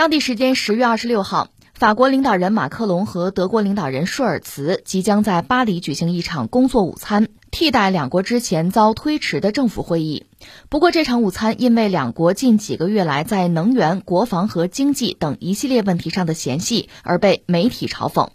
当地时间十月二十六号，法国领导人马克龙和德国领导人舒尔茨即将在巴黎举行一场工作午餐，替代两国之前遭推迟的政府会议。不过，这场午餐因为两国近几个月来在能源、国防和经济等一系列问题上的嫌隙，而被媒体嘲讽。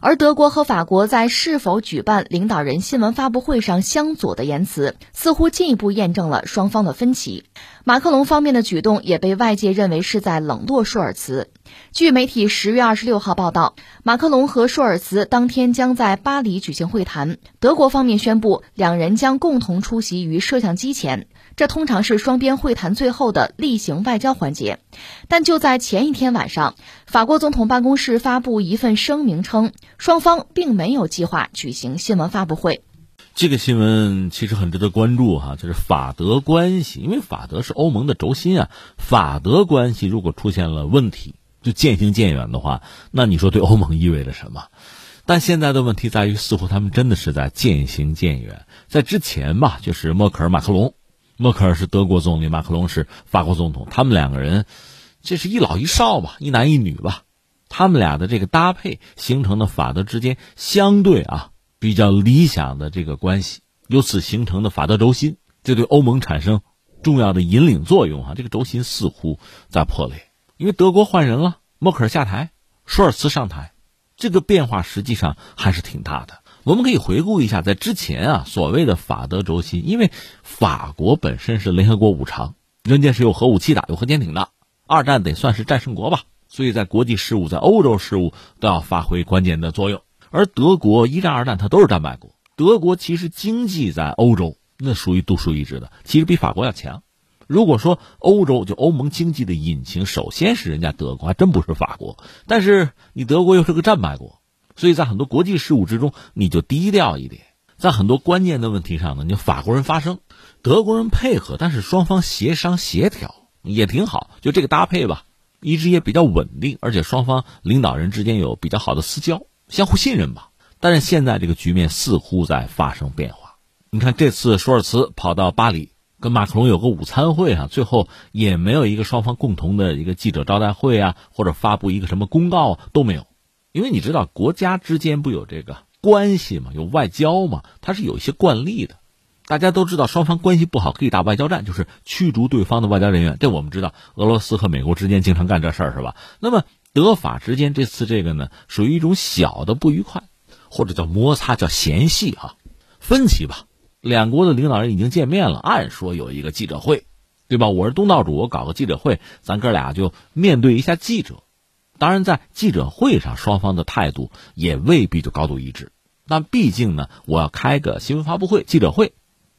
而德国和法国在是否举办领导人新闻发布会上相左的言辞，似乎进一步验证了双方的分歧。马克龙方面的举动也被外界认为是在冷落舒尔茨。据媒体十月二十六号报道，马克龙和舒尔茨当天将在巴黎举行会谈。德国方面宣布，两人将共同出席于摄像机前。这通常是双边会谈最后的例行外交环节，但就在前一天晚上，法国总统办公室发布一份声明称，双方并没有计划举行新闻发布会。这个新闻其实很值得关注哈，就是法德关系，因为法德是欧盟的轴心啊。法德关系如果出现了问题，就渐行渐远的话，那你说对欧盟意味着什么？但现在的问题在于，似乎他们真的是在渐行渐远。在之前吧，就是默克尔、马克龙。默克尔是德国总理，马克龙是法国总统，他们两个人，这是一老一少吧，一男一女吧，他们俩的这个搭配形成的法德之间相对啊比较理想的这个关系，由此形成的法德轴心，这对欧盟产生重要的引领作用啊。这个轴心似乎在破裂，因为德国换人了，默克尔下台，舒尔茨上台，这个变化实际上还是挺大的。我们可以回顾一下，在之前啊，所谓的法德轴心，因为法国本身是联合国五常，人家是有核武器的，有核潜艇的，二战得算是战胜国吧，所以在国际事务、在欧洲事务都要发挥关键的作用。而德国一战、二战它都是战败国，德国其实经济在欧洲那属于独树一帜的，其实比法国要强。如果说欧洲就欧盟经济的引擎，首先是人家德国，还真不是法国。但是你德国又是个战败国。所以在很多国际事务之中，你就低调一点；在很多关键的问题上呢，你法国人发声，德国人配合，但是双方协商协调也挺好。就这个搭配吧，一直也比较稳定，而且双方领导人之间有比较好的私交，相互信任吧。但是现在这个局面似乎在发生变化。你看这次舒尔茨跑到巴黎跟马克龙有个午餐会啊，最后也没有一个双方共同的一个记者招待会啊，或者发布一个什么公告都没有。因为你知道，国家之间不有这个关系嘛，有外交嘛，它是有一些惯例的。大家都知道，双方关系不好可以打外交战，就是驱逐对方的外交人员。这我们知道，俄罗斯和美国之间经常干这事儿，是吧？那么德法之间这次这个呢，属于一种小的不愉快，或者叫摩擦，叫嫌隙哈，分歧吧。两国的领导人已经见面了，按说有一个记者会，对吧？我是东道主，我搞个记者会，咱哥俩就面对一下记者。当然，在记者会上，双方的态度也未必就高度一致。但毕竟呢，我要开个新闻发布会、记者会，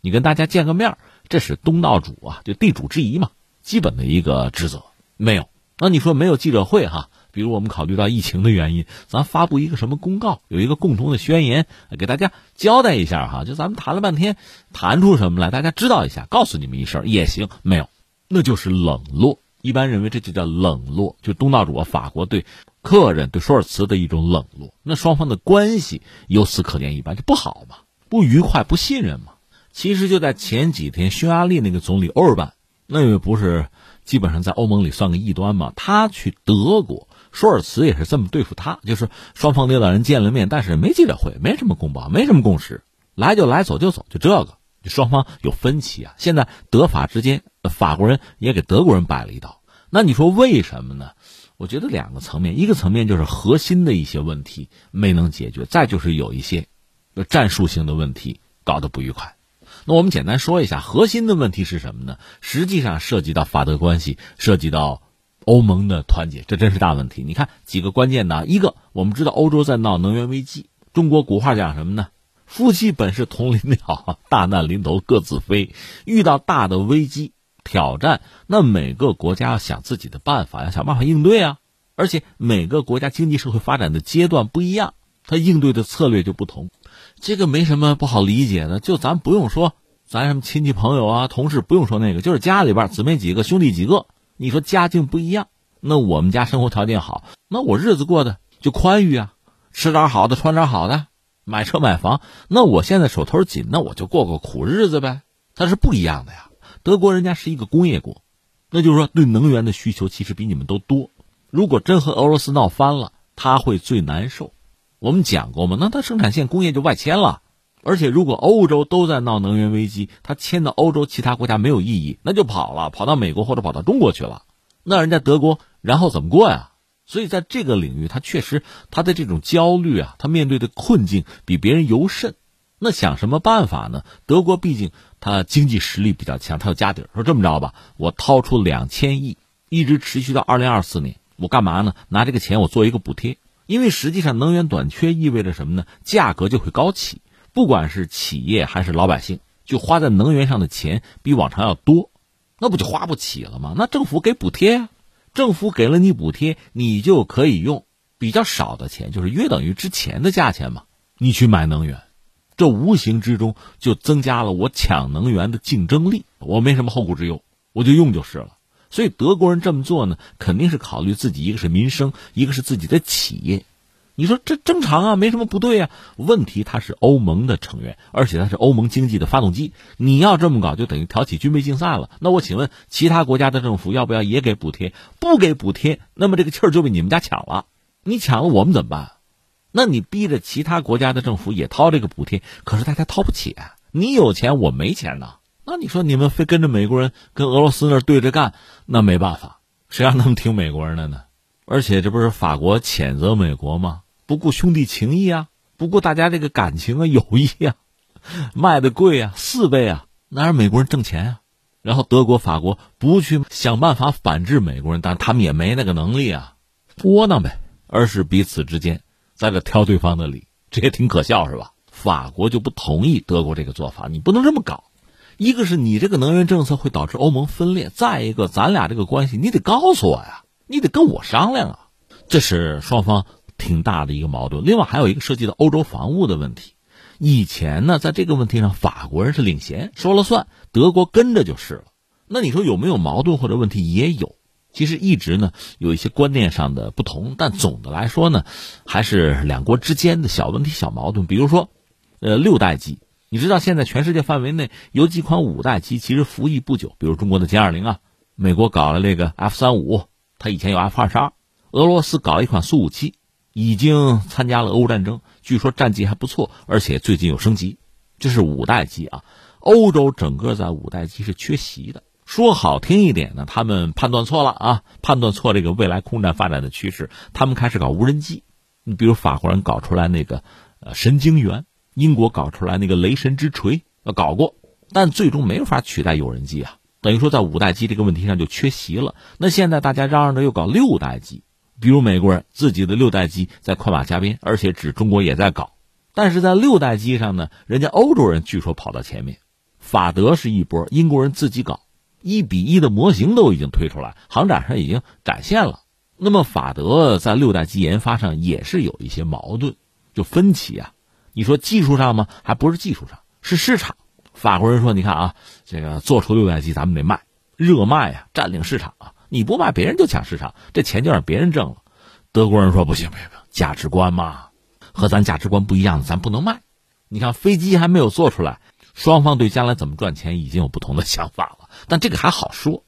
你跟大家见个面，这是东道主啊，就地主之谊嘛，基本的一个职责。没有，那你说没有记者会哈？比如我们考虑到疫情的原因，咱发布一个什么公告，有一个共同的宣言，给大家交代一下哈。就咱们谈了半天，谈出什么来，大家知道一下，告诉你们一声也行。没有，那就是冷落。一般认为这就叫冷落，就东道主，法国对客人对舒尔茨的一种冷落，那双方的关系由此可见一斑，就不好嘛，不愉快，不信任嘛。其实就在前几天，匈牙利那个总理欧尔班，那位不是基本上在欧盟里算个异端嘛，他去德国，舒尔茨也是这么对付他，就是双方领导人见了面，但是没记者会，没什么公报，没什么共识，来就来，走就走，就这个。双方有分歧啊，现在德法之间，法国人也给德国人摆了一道。那你说为什么呢？我觉得两个层面，一个层面就是核心的一些问题没能解决，再就是有一些战术性的问题搞得不愉快。那我们简单说一下，核心的问题是什么呢？实际上涉及到法德关系，涉及到欧盟的团结，这真是大问题。你看几个关键的，一个我们知道欧洲在闹能源危机，中国古话讲什么呢？夫妻本是同林鸟，大难临头各自飞。遇到大的危机挑战，那每个国家要想自己的办法，要想办法应对啊。而且每个国家经济社会发展的阶段不一样，它应对的策略就不同。这个没什么不好理解的，就咱不用说，咱什么亲戚朋友啊、同事不用说那个，就是家里边姊妹几个、兄弟几个，你说家境不一样，那我们家生活条件好，那我日子过得就宽裕啊，吃点好的，穿点好的。买车买房，那我现在手头紧，那我就过过苦日子呗。它是不一样的呀。德国人家是一个工业国，那就是说对能源的需求其实比你们都多，如果真和俄罗斯闹翻了，他会最难受。我们讲过吗，那他生产线工业就外迁了。而且，如果欧洲都在闹能源危机，他迁到欧洲其他国家没有意义，那就跑了，跑到美国或者跑到中国去了。那人家德国然后怎么过呀？所以在这个领域，他确实他的这种焦虑啊，他面对的困境比别人尤甚。那想什么办法呢？德国毕竟他经济实力比较强，他有家底儿。说这么着吧，我掏出两千亿，一直持续到二零二四年，我干嘛呢？拿这个钱我做一个补贴，因为实际上能源短缺意味着什么呢？价格就会高起。不管是企业还是老百姓，就花在能源上的钱比往常要多，那不就花不起了吗？那政府给补贴啊，政府给了你补贴，你就可以用比较少的钱，就是约等于之前的价钱嘛，你去买能源，这无形之中就增加了我抢能源的竞争力，我没什么后顾之忧，我就用就是了。所以德国人这么做呢，肯定是考虑自己，一个是民生，一个是自己的企业。你说这正常啊，没什么不对啊。问题他是欧盟的成员，而且他是欧盟经济的发动机。你要这么搞，就等于挑起军备竞赛了。那我请问，其他国家的政府要不要也给补贴？不给补贴，那么这个气儿就被你们家抢了。你抢了，我们怎么办？那你逼着其他国家的政府也掏这个补贴，可是大家掏不起啊。你有钱，我没钱呢。那你说你们非跟着美国人跟俄罗斯那儿对着干，那没办法，谁让他们听美国人的呢？而且这不是法国谴责美国吗？不顾兄弟情谊啊，不顾大家这个感情啊、友谊啊，卖的贵啊，四倍啊，哪让美国人挣钱啊？然后德国、法国不去想办法反制美国人，但他们也没那个能力啊，窝囊呗。而是彼此之间在这挑对方的理，这也挺可笑，是吧？法国就不同意德国这个做法，你不能这么搞。一个是你这个能源政策会导致欧盟分裂，再一个咱俩这个关系你得告诉我呀，你得跟我商量啊。这是双方。挺大的一个矛盾，另外还有一个涉及到欧洲防务的问题。以前呢，在这个问题上，法国人是领衔，说了算，德国跟着就是了。那你说有没有矛盾或者问题？也有。其实一直呢有一些观念上的不同，但总的来说呢，还是两国之间的小问题、小矛盾。比如说，呃，六代机，你知道现在全世界范围内有几款五代机其实服役不久，比如中国的歼二零啊，美国搞了这个 F 三五，他以前有 F 二十二，俄罗斯搞了一款苏五七。已经参加了俄乌战争，据说战绩还不错，而且最近有升级，这是五代机啊。欧洲整个在五代机是缺席的。说好听一点呢，他们判断错了啊，判断错这个未来空战发展的趋势，他们开始搞无人机。你比如法国人搞出来那个呃神经元，英国搞出来那个雷神之锤，呃搞过，但最终没法取代有人机啊，等于说在五代机这个问题上就缺席了。那现在大家嚷嚷着又搞六代机。比如美国人自己的六代机在快马加鞭，而且指中国也在搞，但是在六代机上呢，人家欧洲人据说跑到前面，法德是一波，英国人自己搞，一比一的模型都已经推出来，航展上已经展现了。那么法德在六代机研发上也是有一些矛盾，就分歧啊。你说技术上吗？还不是技术上，是市场。法国人说：“你看啊，这个做出六代机，咱们得卖，热卖啊，占领市场啊。”你不卖，别人就抢市场，这钱就让别人挣了。德国人说不行不行不行，价值观嘛，和咱价值观不一样，咱不能卖。你看飞机还没有做出来，双方对将来怎么赚钱已经有不同的 想法了。但这个还好说。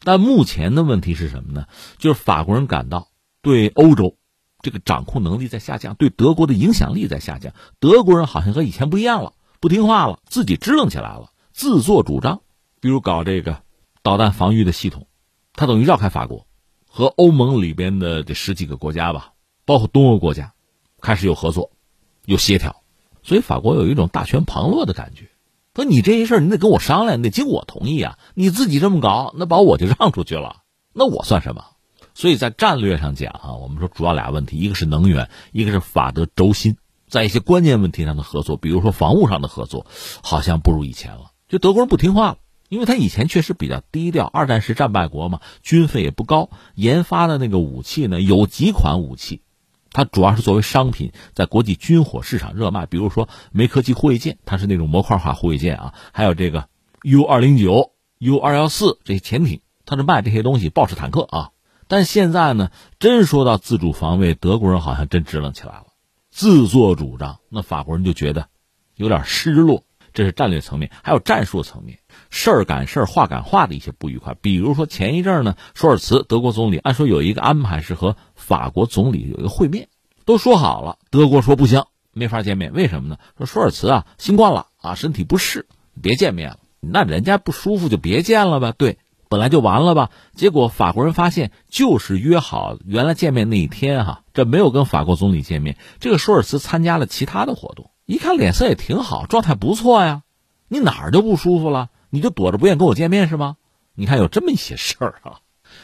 但目前的问题是什么呢？就是法国人感到对欧洲这个掌控能力在下降，对德国的影响力在下降。德国人好像和以前不一样了，不听话了，自己支棱起来了，自作主张，比如搞这个导弹防御的系统。他等于绕开法国，和欧盟里边的这十几个国家吧，包括东欧国家，开始有合作，有协调，所以法国有一种大权旁落的感觉。说你这些事儿，你得跟我商量，你得经我同意啊！你自己这么搞，那把我就让出去了，那我算什么？所以在战略上讲啊，我们说主要俩问题，一个是能源，一个是法德轴心，在一些关键问题上的合作，比如说防务上的合作，好像不如以前了，就德国人不听话了。因为他以前确实比较低调，二战时战败国嘛，军费也不高，研发的那个武器呢，有几款武器，它主要是作为商品在国际军火市场热卖。比如说梅科基护卫舰，它是那种模块化护卫舰啊，还有这个 U 二零九、U 二幺四这些潜艇，它是卖这些东西，豹式坦克啊。但现在呢，真说到自主防卫，德国人好像真支棱起来了，自作主张，那法国人就觉得有点失落。这是战略层面，还有战术层面，事儿赶事儿，话赶话的一些不愉快。比如说前一阵呢，舒尔茨德国总理按说有一个安排是和法国总理有一个会面，都说好了，德国说不行，没法见面。为什么呢？说舒尔茨啊，新冠了啊，身体不适，别见面了。那人家不舒服就别见了吧？对，本来就完了吧？结果法国人发现，就是约好原来见面那一天哈，这没有跟法国总理见面，这个舒尔茨参加了其他的活动。一看脸色也挺好，状态不错呀，你哪儿就不舒服了？你就躲着不愿跟我见面是吗？你看有这么一些事儿啊。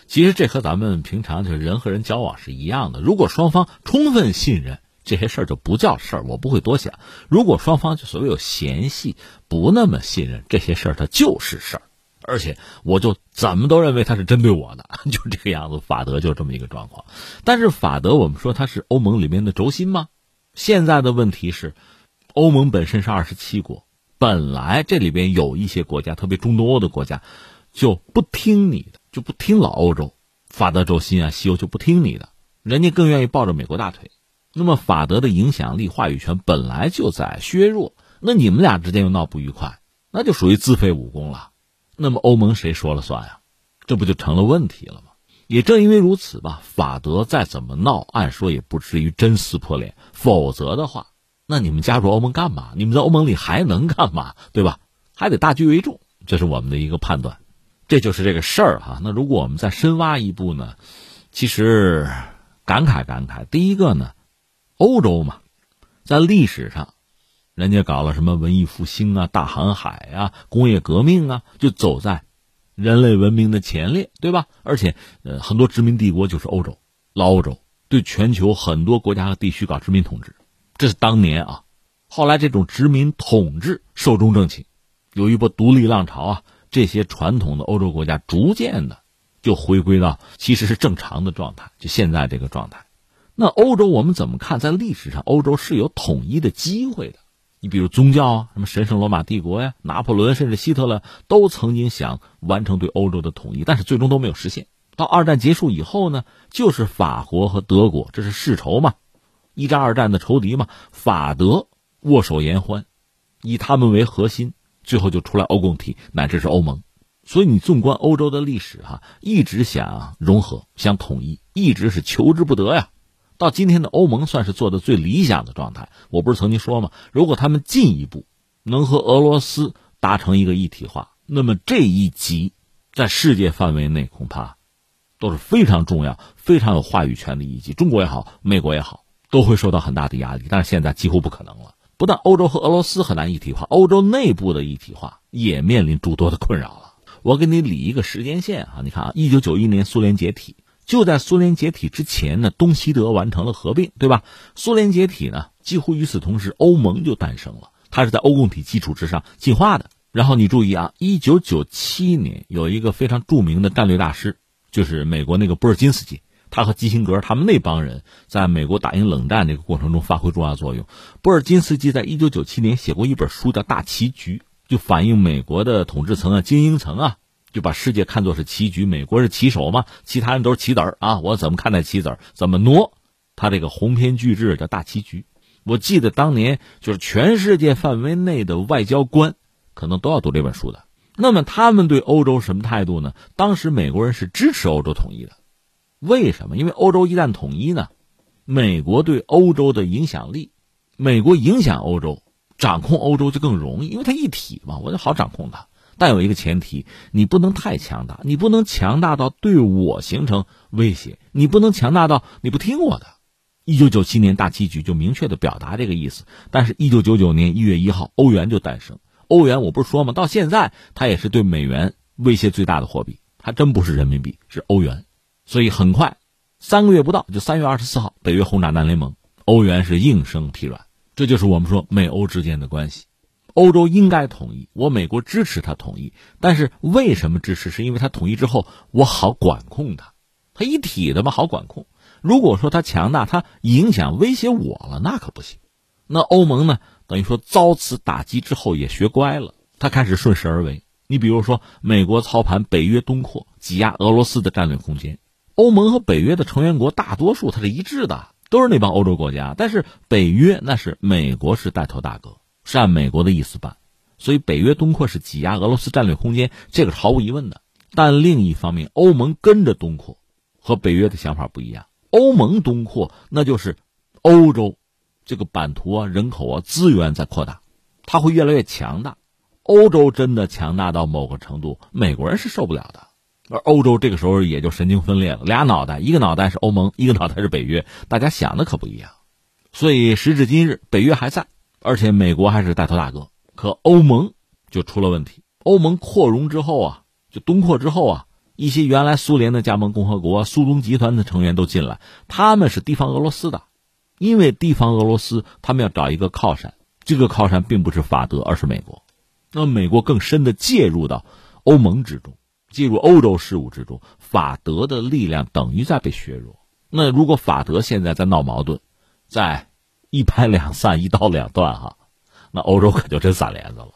其实这和咱们平常就是人和人交往是一样的。如果双方充分信任，这些事儿就不叫事儿，我不会多想。如果双方就所谓有嫌隙，不那么信任，这些事儿它就是事儿。而且我就怎么都认为他是针对我的，就这个样子。法德就这么一个状况。但是法德，我们说它是欧盟里面的轴心吗？现在的问题是。欧盟本身是二十七国，本来这里边有一些国家，特别中东欧的国家，就不听你的，就不听老欧洲，法德轴心啊，西欧就不听你的，人家更愿意抱着美国大腿。那么法德的影响力、话语权本来就在削弱，那你们俩之间又闹不愉快，那就属于自废武功了。那么欧盟谁说了算呀？这不就成了问题了吗？也正因为如此吧，法德再怎么闹，按说也不至于真撕破脸，否则的话。那你们加入欧盟干嘛？你们在欧盟里还能干嘛？对吧？还得大局为重，这是我们的一个判断。这就是这个事儿哈。那如果我们再深挖一步呢？其实感慨感慨。第一个呢，欧洲嘛，在历史上，人家搞了什么文艺复兴啊、大航海啊、工业革命啊，就走在人类文明的前列，对吧？而且呃，很多殖民帝国就是欧洲，老欧洲对全球很多国家和地区搞殖民统治。这是当年啊，后来这种殖民统治寿终正寝，有一波独立浪潮啊，这些传统的欧洲国家逐渐的就回归到其实是正常的状态，就现在这个状态。那欧洲我们怎么看？在历史上，欧洲是有统一的机会的。你比如宗教啊，什么神圣罗马帝国呀，拿破仑甚至希特勒都曾经想完成对欧洲的统一，但是最终都没有实现。到二战结束以后呢，就是法国和德国，这是世仇嘛。一战、二战的仇敌嘛，法德握手言欢，以他们为核心，最后就出来欧共体，乃至是欧盟。所以你纵观欧洲的历史，哈，一直想融合、想统一，一直是求之不得呀。到今天的欧盟算是做的最理想的状态。我不是曾经说吗？如果他们进一步能和俄罗斯达成一个一体化，那么这一级在世界范围内恐怕都是非常重要、非常有话语权的一级。中国也好，美国也好。都会受到很大的压力，但是现在几乎不可能了。不但欧洲和俄罗斯很难一体化，欧洲内部的一体化也面临诸多的困扰了。我给你理一个时间线啊，你看啊，一九九一年苏联解体，就在苏联解体之前呢，东西德完成了合并，对吧？苏联解体呢，几乎与此同时，欧盟就诞生了，它是在欧共体基础之上进化的。然后你注意啊，一九九七年有一个非常著名的战略大师，就是美国那个布尔金斯基。他和基辛格他们那帮人在美国打赢冷战这个过程中发挥重要作用。布尔金斯基在一九九七年写过一本书叫《大棋局》，就反映美国的统治层啊、精英层啊，就把世界看作是棋局，美国是棋手嘛，其他人都是棋子儿啊。我怎么看待棋子儿？怎么挪？他这个鸿篇巨制叫《大棋局》。我记得当年就是全世界范围内的外交官可能都要读这本书的。那么他们对欧洲什么态度呢？当时美国人是支持欧洲统一的。为什么？因为欧洲一旦统一呢，美国对欧洲的影响力，美国影响欧洲，掌控欧洲就更容易，因为它一体嘛，我就好掌控它。但有一个前提，你不能太强大，你不能强大到对我形成威胁，你不能强大到你不听我的。一九九七年大棋局就明确的表达这个意思。但是，一九九九年一月一号，欧元就诞生。欧元我不是说吗？到现在它也是对美元威胁最大的货币，它真不是人民币，是欧元。所以很快，三个月不到，就三月二十四号，北约轰炸南联盟，欧元是应声疲软。这就是我们说美欧之间的关系。欧洲应该统一，我美国支持他统一，但是为什么支持？是因为他统一之后，我好管控他，他一体的嘛，好管控。如果说他强大，他影响威胁我了，那可不行。那欧盟呢？等于说遭此打击之后也学乖了，他开始顺势而为。你比如说，美国操盘北约东扩，挤压俄罗斯的战略空间。欧盟和北约的成员国大多数它是一致的，都是那帮欧洲国家。但是北约那是美国是带头大哥，是按美国的意思办，所以北约东扩是挤压俄罗斯战略空间，这个是毫无疑问的。但另一方面，欧盟跟着东扩，和北约的想法不一样。欧盟东扩，那就是欧洲这个版图啊、人口啊、资源在扩大，它会越来越强大。欧洲真的强大到某个程度，美国人是受不了的。而欧洲这个时候也就神经分裂了，俩脑袋，一个脑袋是欧盟，一个脑袋是北约，大家想的可不一样。所以时至今日，北约还在，而且美国还是带头大哥，可欧盟就出了问题。欧盟扩容之后啊，就东扩之后啊，一些原来苏联的加盟共和国、苏东集团的成员都进来，他们是提防俄罗斯的，因为提防俄罗斯，他们要找一个靠山，这个靠山并不是法德，而是美国。那美国更深的介入到欧盟之中。进入欧洲事务之中，法德的力量等于在被削弱。那如果法德现在在闹矛盾，在一拍两散、一刀两断，哈，那欧洲可就真散帘子了。